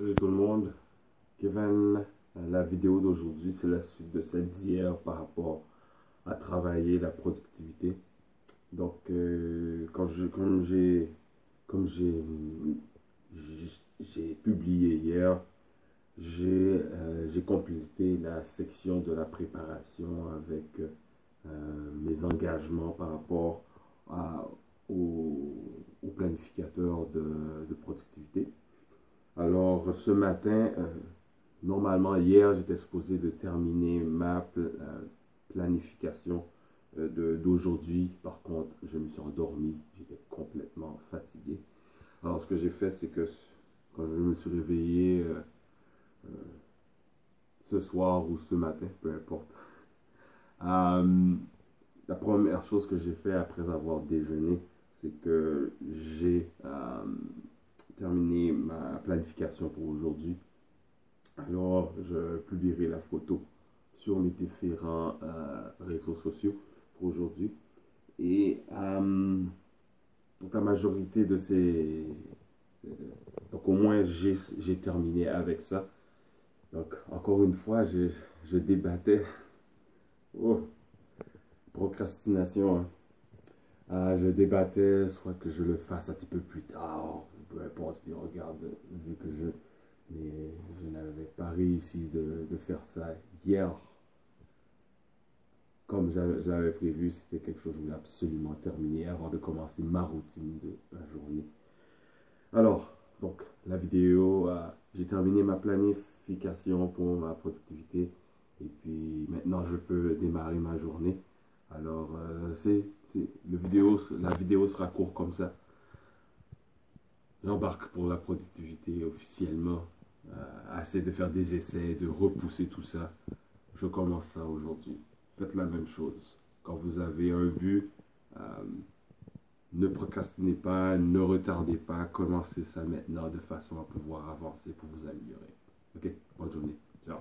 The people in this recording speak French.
Tout le monde, Kevin, la vidéo d'aujourd'hui c'est la suite de celle d'hier par rapport à travailler la productivité. Donc euh, quand je, comme j'ai j'ai j'ai publié hier, j'ai euh, complété la section de la préparation avec euh, mes engagements par rapport à, au, planificateur de, productivité. Ce matin, euh, normalement, hier, j'étais supposé de terminer ma euh, planification euh, d'aujourd'hui. Par contre, je me suis endormi. J'étais complètement fatigué. Alors, ce que j'ai fait, c'est que quand je me suis réveillé ce soir ou ce matin, peu importe, la première chose que j'ai fait après avoir déjeuné, c'est que j'ai terminé ma planification pour aujourd'hui. Alors, je publierai la photo sur mes différents euh, réseaux sociaux pour aujourd'hui. Et euh, la majorité de ces... donc au moins, j'ai terminé avec ça. Donc, encore une fois, je, je débattais. Oh, procrastination. Hein. Ah, je débattais, soit que je le fasse un petit peu plus tard, peu importe, je dis, regarde, vu que je, je n'avais pas réussi de, faire ça hier, comme j'avais prévu, c'était quelque chose que je voulais absolument terminer avant de commencer ma routine de la journée. Alors, donc, la vidéo, euh, j'ai terminé ma planification pour ma productivité, et puis maintenant je peux démarrer ma journée. Alors, euh, c'est la vidéo sera courte comme ça. J'embarque pour la productivité officiellement. Euh, assez de faire des essais, de repousser tout ça. Je commence ça aujourd'hui. Faites la même chose. Quand vous avez un but, euh, ne procrastinez pas, ne retardez pas. Commencez ça maintenant de façon à pouvoir avancer pour vous améliorer. Ok, bonne journée. Ciao.